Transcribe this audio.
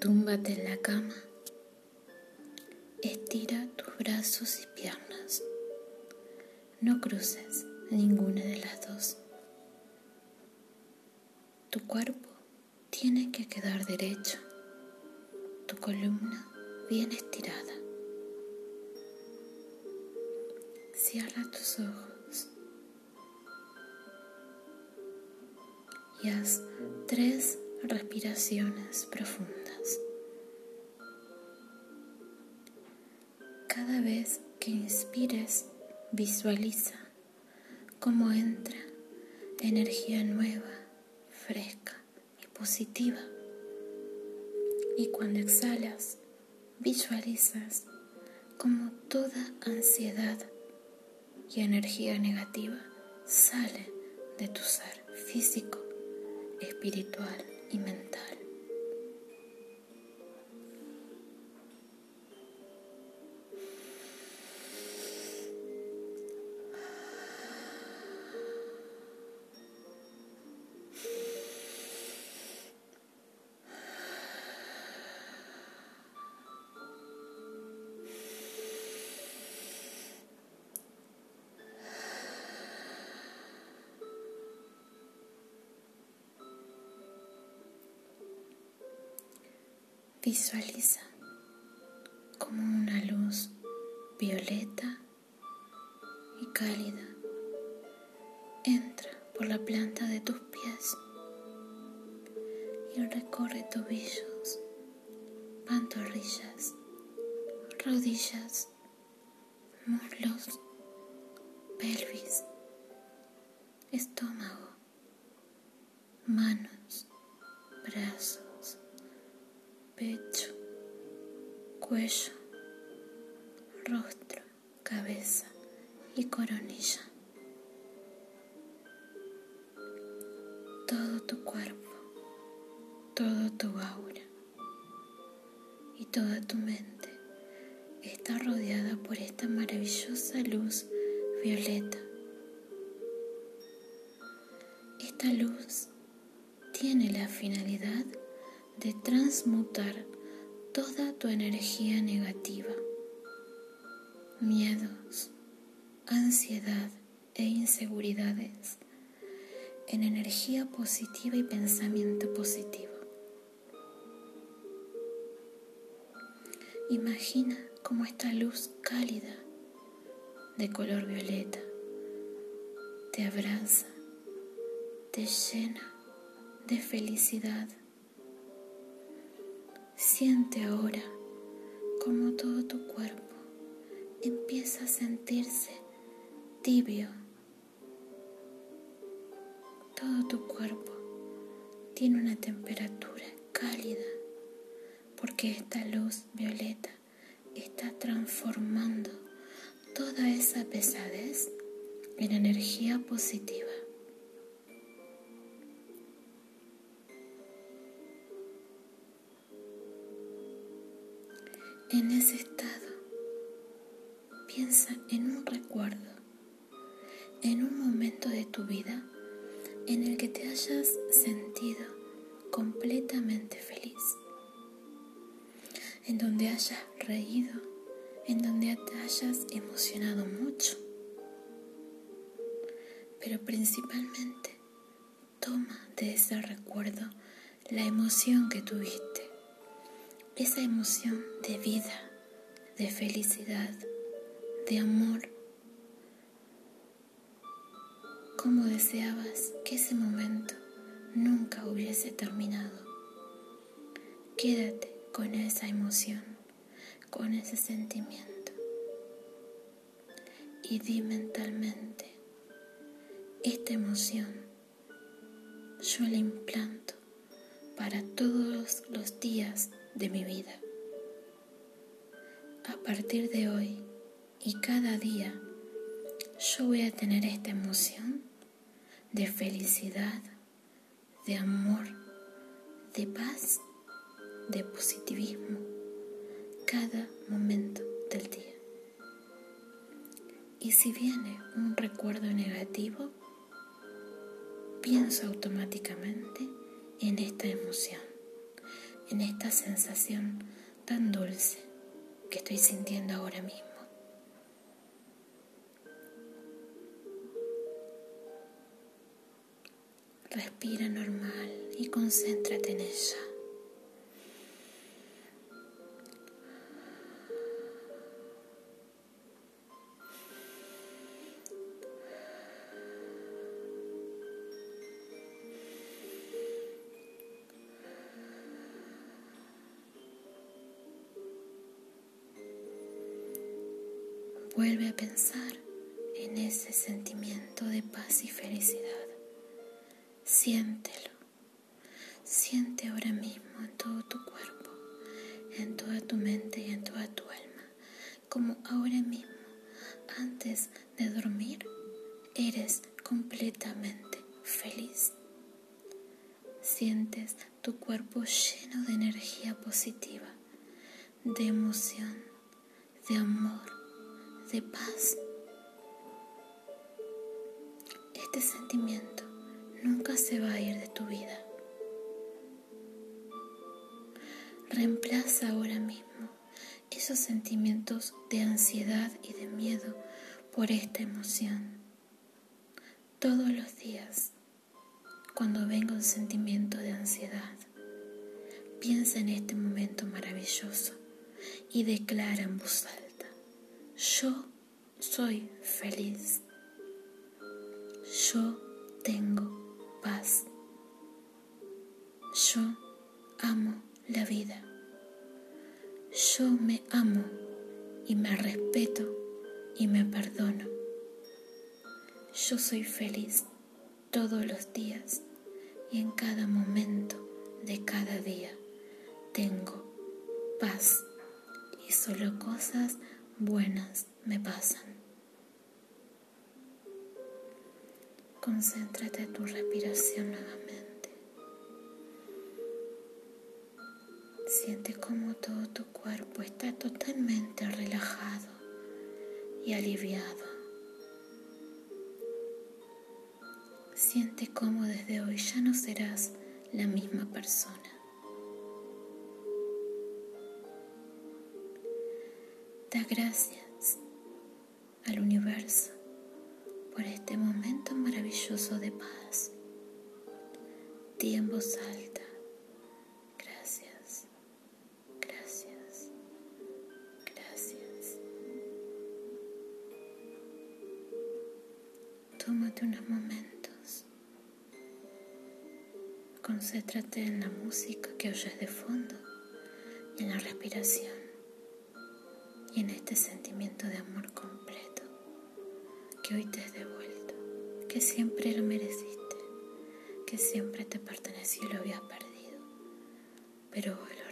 Túmbate en la cama. Estira tus brazos y piernas. No cruces ninguna de las dos. Tu cuerpo tiene que quedar derecho. Tu columna bien estirada. Cierra tus ojos y haz tres respiraciones profundas. Cada vez que inspires, visualiza cómo entra energía nueva, fresca y positiva. Y cuando exhalas, visualizas como toda ansiedad y energía negativa sale de tu ser físico, espiritual y mental. Visualiza como una luz violeta y cálida entra por la planta de tus pies y recorre tobillos, pantorrillas, rodillas, muslos, pelvis, estómago, manos, brazos pecho, cuello, rostro, cabeza y coronilla. Todo tu cuerpo, todo tu aura y toda tu mente está rodeada por esta maravillosa luz violeta. Esta luz tiene la finalidad de transmutar toda tu energía negativa, miedos, ansiedad e inseguridades en energía positiva y pensamiento positivo. Imagina cómo esta luz cálida de color violeta te abraza, te llena de felicidad Siente ahora como todo tu cuerpo empieza a sentirse tibio. Todo tu cuerpo tiene una temperatura cálida porque esta luz violeta está transformando toda esa pesadez en energía positiva. En un momento de tu vida en el que te hayas sentido completamente feliz, en donde hayas reído, en donde te hayas emocionado mucho, pero principalmente toma de ese recuerdo la emoción que tuviste esa emoción de vida, de felicidad, de amor. Como deseabas que ese momento nunca hubiese terminado. Quédate con esa emoción, con ese sentimiento. Y di mentalmente, esta emoción yo la implanto para todos los días de mi vida. A partir de hoy y cada día, yo voy a tener esta emoción de felicidad, de amor, de paz, de positivismo, cada momento del día. Y si viene un recuerdo negativo, pienso automáticamente en esta emoción en esta sensación tan dulce que estoy sintiendo ahora mismo. Respira normal y concéntrate en ella. Vuelve a pensar en ese sentimiento de paz y felicidad. Siéntelo. Siente ahora mismo en todo tu cuerpo, en toda tu mente y en toda tu alma, como ahora mismo, antes de dormir, eres completamente feliz. Sientes tu cuerpo lleno de energía positiva, de emoción, de amor de paz. Este sentimiento nunca se va a ir de tu vida. Reemplaza ahora mismo esos sentimientos de ansiedad y de miedo por esta emoción. Todos los días, cuando venga un sentimiento de ansiedad, piensa en este momento maravilloso y declara en voz alta yo soy feliz. Yo tengo paz. Yo amo la vida. Yo me amo y me respeto y me perdono. Yo soy feliz todos los días y en cada momento de cada día tengo paz y solo cosas buenas me pasan. Concéntrate tu respiración nuevamente. Siente cómo todo tu cuerpo está totalmente relajado y aliviado. Siente cómo desde hoy ya no serás la misma persona. Da gracias al universo por este momento de paz. Di en voz alta, gracias, gracias, gracias. Tómate unos momentos. Concéntrate en la música que oyes de fondo y en la respiración y en este sentimiento de amor completo que hoy te has devuelto, que siempre lo mereciste, que siempre te perteneció y lo habías perdido, pero hoy lo